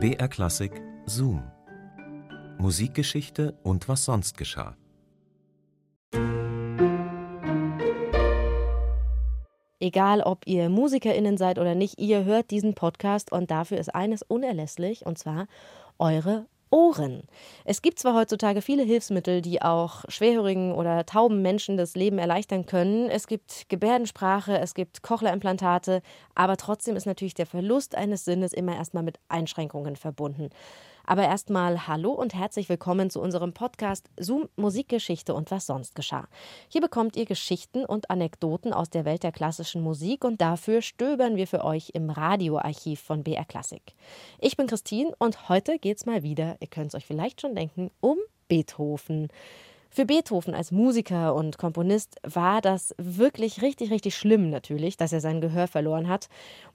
BR Klassik Zoom. Musikgeschichte und was sonst geschah. Egal, ob ihr MusikerInnen seid oder nicht, ihr hört diesen Podcast und dafür ist eines unerlässlich und zwar eure Ohren. Es gibt zwar heutzutage viele Hilfsmittel, die auch schwerhörigen oder tauben Menschen das Leben erleichtern können. Es gibt Gebärdensprache, es gibt Cochlea-Implantate, aber trotzdem ist natürlich der Verlust eines Sinnes immer erstmal mit Einschränkungen verbunden. Aber erstmal hallo und herzlich willkommen zu unserem Podcast Zoom Musikgeschichte und was sonst geschah. Hier bekommt ihr Geschichten und Anekdoten aus der Welt der klassischen Musik und dafür stöbern wir für euch im Radioarchiv von BR Klassik. Ich bin Christine und heute geht's mal wieder, ihr könnt es euch vielleicht schon denken, um Beethoven. Für Beethoven als Musiker und Komponist war das wirklich richtig, richtig schlimm natürlich, dass er sein Gehör verloren hat.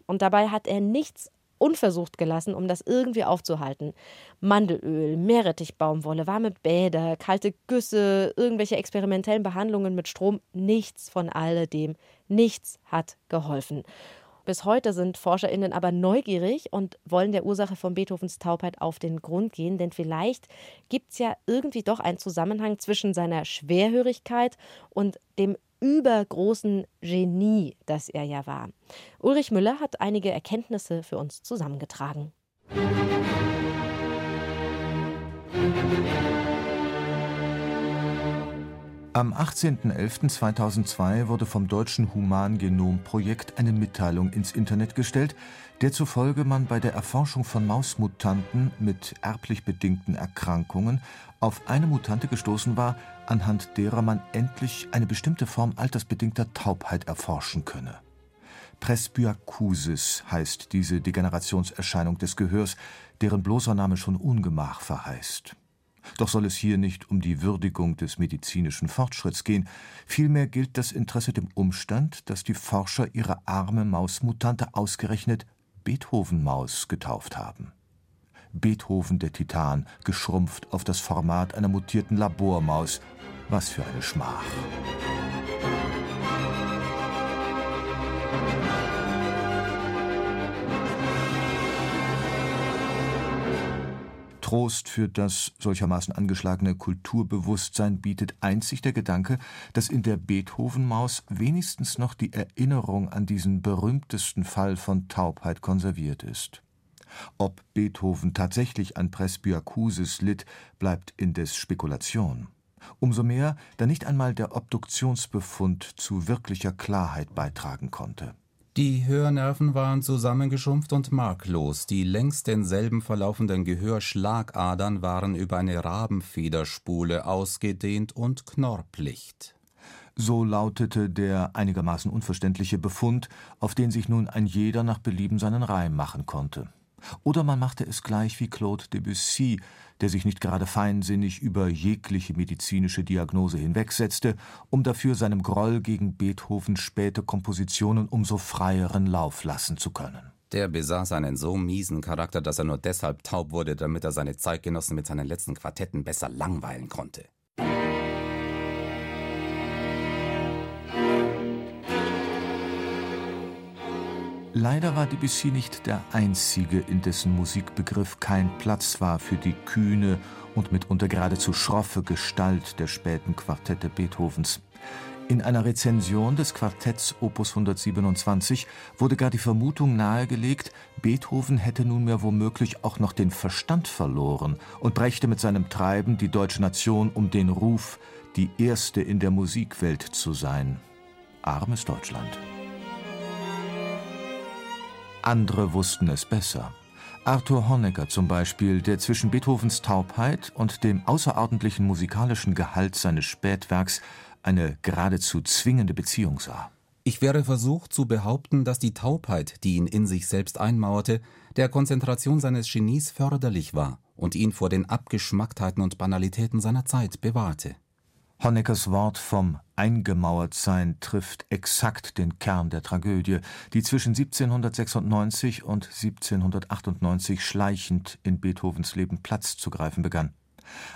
Und dabei hat er nichts unversucht gelassen, um das irgendwie aufzuhalten. Mandelöl, Meerrettichbaumwolle, warme Bäder, kalte Güsse, irgendwelche experimentellen Behandlungen mit Strom, nichts von alledem, nichts hat geholfen. Bis heute sind ForscherInnen aber neugierig und wollen der Ursache von Beethovens Taubheit auf den Grund gehen, denn vielleicht gibt es ja irgendwie doch einen Zusammenhang zwischen seiner Schwerhörigkeit und dem übergroßen Genie, das er ja war. Ulrich Müller hat einige Erkenntnisse für uns zusammengetragen. Am 18.11.2002 wurde vom Deutschen Humangenomprojekt eine Mitteilung ins Internet gestellt, der zufolge man bei der Erforschung von Mausmutanten mit erblich bedingten Erkrankungen auf eine Mutante gestoßen war, anhand derer man endlich eine bestimmte Form altersbedingter Taubheit erforschen könne. Presbyakusis heißt diese Degenerationserscheinung des Gehörs, deren bloßer Name schon Ungemach verheißt. Doch soll es hier nicht um die Würdigung des medizinischen Fortschritts gehen, vielmehr gilt das Interesse dem Umstand, dass die Forscher ihre arme Mausmutante ausgerechnet Beethoven-Maus getauft haben. Beethoven der Titan, geschrumpft auf das Format einer mutierten Labormaus. Was für eine Schmach. Trost für das solchermaßen angeschlagene Kulturbewusstsein bietet einzig der Gedanke, dass in der Beethoven-Maus wenigstens noch die Erinnerung an diesen berühmtesten Fall von Taubheit konserviert ist. Ob Beethoven tatsächlich an Presbyakusis litt, bleibt indes Spekulation. Umso mehr, da nicht einmal der Obduktionsbefund zu wirklicher Klarheit beitragen konnte. Die Hörnerven waren zusammengeschrumpft und marklos, die längs denselben verlaufenden Gehörschlagadern waren über eine Rabenfederspule ausgedehnt und knorplicht. So lautete der einigermaßen unverständliche Befund, auf den sich nun ein jeder nach Belieben seinen Reim machen konnte. Oder man machte es gleich wie Claude Debussy, der sich nicht gerade feinsinnig über jegliche medizinische Diagnose hinwegsetzte, um dafür seinem Groll gegen Beethovens späte Kompositionen umso freieren Lauf lassen zu können. Der besaß einen so miesen Charakter, dass er nur deshalb taub wurde, damit er seine Zeitgenossen mit seinen letzten Quartetten besser langweilen konnte. Leider war Debussy nicht der einzige, in dessen Musikbegriff kein Platz war für die kühne und mitunter geradezu schroffe Gestalt der späten Quartette Beethovens. In einer Rezension des Quartetts Opus 127 wurde gar die Vermutung nahegelegt, Beethoven hätte nunmehr womöglich auch noch den Verstand verloren und brächte mit seinem Treiben die deutsche Nation um den Ruf, die erste in der Musikwelt zu sein. Armes Deutschland. Andere wussten es besser. Arthur Honegger zum Beispiel, der zwischen Beethovens Taubheit und dem außerordentlichen musikalischen Gehalt seines Spätwerks eine geradezu zwingende Beziehung sah. Ich wäre versucht zu behaupten, dass die Taubheit, die ihn in sich selbst einmauerte, der Konzentration seines Genies förderlich war und ihn vor den Abgeschmacktheiten und Banalitäten seiner Zeit bewahrte. Honeckers Wort vom Eingemauertsein trifft exakt den Kern der Tragödie, die zwischen 1796 und 1798 schleichend in Beethovens Leben Platz zu greifen begann.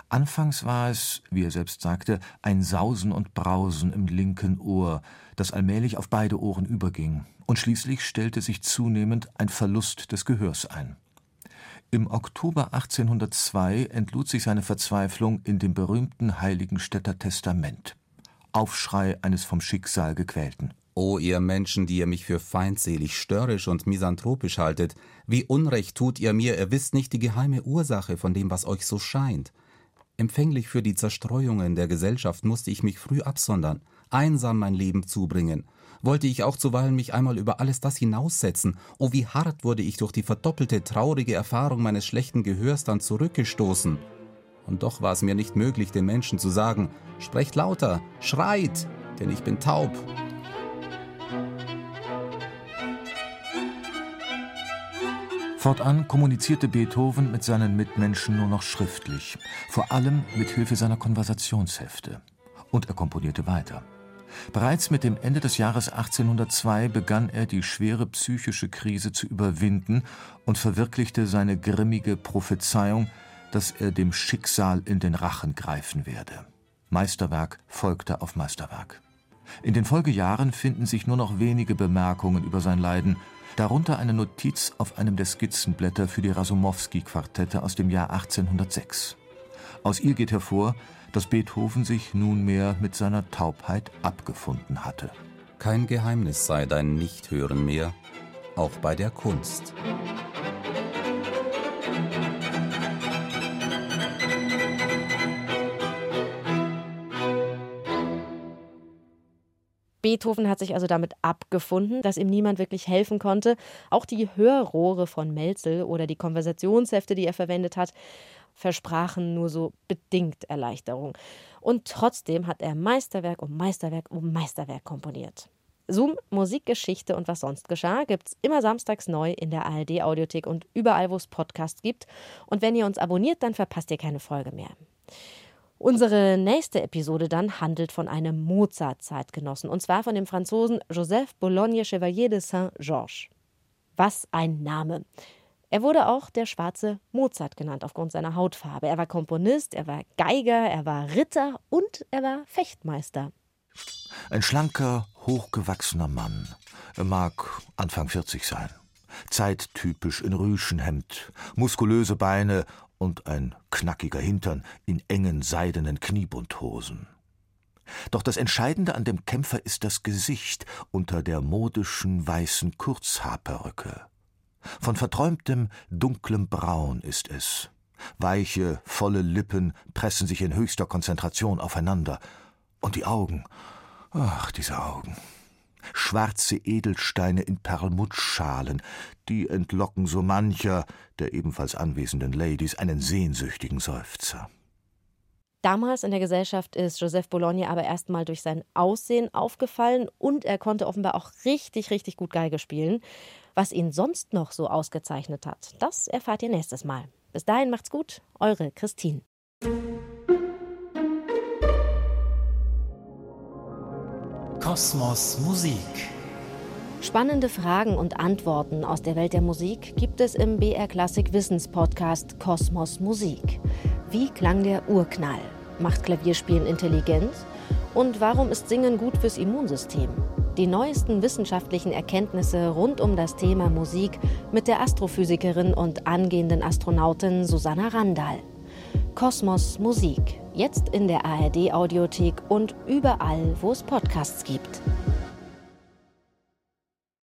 Anfangs war es, wie er selbst sagte, ein Sausen und Brausen im linken Ohr, das allmählich auf beide Ohren überging, und schließlich stellte sich zunehmend ein Verlust des Gehörs ein Im Oktober 1802 entlud sich seine Verzweiflung in dem berühmten Heiligenstädter Testament. Aufschrei eines vom Schicksal gequälten. O ihr Menschen, die ihr mich für feindselig, störrisch und misanthropisch haltet, wie Unrecht tut ihr mir, ihr wisst nicht die geheime Ursache von dem, was euch so scheint. Empfänglich für die Zerstreuungen der Gesellschaft musste ich mich früh absondern, einsam mein Leben zubringen. Wollte ich auch zuweilen mich einmal über alles das hinaussetzen, oh wie hart wurde ich durch die verdoppelte traurige Erfahrung meines schlechten Gehörs dann zurückgestoßen. Und doch war es mir nicht möglich, den Menschen zu sagen, sprecht lauter, schreit, denn ich bin taub. Fortan kommunizierte Beethoven mit seinen Mitmenschen nur noch schriftlich, vor allem mit Hilfe seiner Konversationshefte. Und er komponierte weiter. Bereits mit dem Ende des Jahres 1802 begann er die schwere psychische Krise zu überwinden und verwirklichte seine grimmige Prophezeiung, dass er dem Schicksal in den Rachen greifen werde. Meisterwerk folgte auf Meisterwerk. In den Folgejahren finden sich nur noch wenige Bemerkungen über sein Leiden, darunter eine Notiz auf einem der Skizzenblätter für die Rasumowski-Quartette aus dem Jahr 1806. Aus ihr geht hervor, dass Beethoven sich nunmehr mit seiner Taubheit abgefunden hatte. Kein Geheimnis sei dein Nichthören mehr, auch bei der Kunst. Beethoven hat sich also damit abgefunden, dass ihm niemand wirklich helfen konnte. Auch die Hörrohre von Melzel oder die Konversationshefte, die er verwendet hat, versprachen nur so bedingt Erleichterung. Und trotzdem hat er Meisterwerk um Meisterwerk um Meisterwerk komponiert. Zoom, Musikgeschichte und was sonst geschah, gibt's immer samstags neu in der ARD Audiothek und überall, wo es Podcasts gibt. Und wenn ihr uns abonniert, dann verpasst ihr keine Folge mehr. Unsere nächste Episode dann handelt von einem Mozart-Zeitgenossen, und zwar von dem Franzosen Joseph Bologne Chevalier de Saint-Georges. Was ein Name! Er wurde auch der schwarze Mozart genannt aufgrund seiner Hautfarbe. Er war Komponist, er war Geiger, er war Ritter und er war Fechtmeister. Ein schlanker, hochgewachsener Mann. Er mag Anfang 40 sein. Zeittypisch in Rüschenhemd, muskulöse Beine und ein knackiger Hintern in engen seidenen Kniebundhosen. Doch das Entscheidende an dem Kämpfer ist das Gesicht unter der modischen weißen Kurzhaarperücke. Von verträumtem, dunklem Braun ist es. Weiche, volle Lippen pressen sich in höchster Konzentration aufeinander. Und die Augen. Ach, diese Augen schwarze Edelsteine in Perlmuttschalen, die entlocken so mancher der ebenfalls anwesenden Ladies einen sehnsüchtigen Seufzer. Damals in der Gesellschaft ist Joseph Bologna aber erstmal durch sein Aussehen aufgefallen und er konnte offenbar auch richtig, richtig gut Geige spielen. Was ihn sonst noch so ausgezeichnet hat, das erfahrt ihr nächstes Mal. Bis dahin macht's gut, eure Christine. Kosmos Musik. Spannende Fragen und Antworten aus der Welt der Musik gibt es im BR Klassik Wissenspodcast Kosmos Musik. Wie klang der Urknall? Macht Klavierspielen intelligent? Und warum ist Singen gut fürs Immunsystem? Die neuesten wissenschaftlichen Erkenntnisse rund um das Thema Musik mit der Astrophysikerin und angehenden Astronautin Susanna Randall. Kosmos Musik. Jetzt in der ARD Audiothek und überall, wo es Podcasts gibt.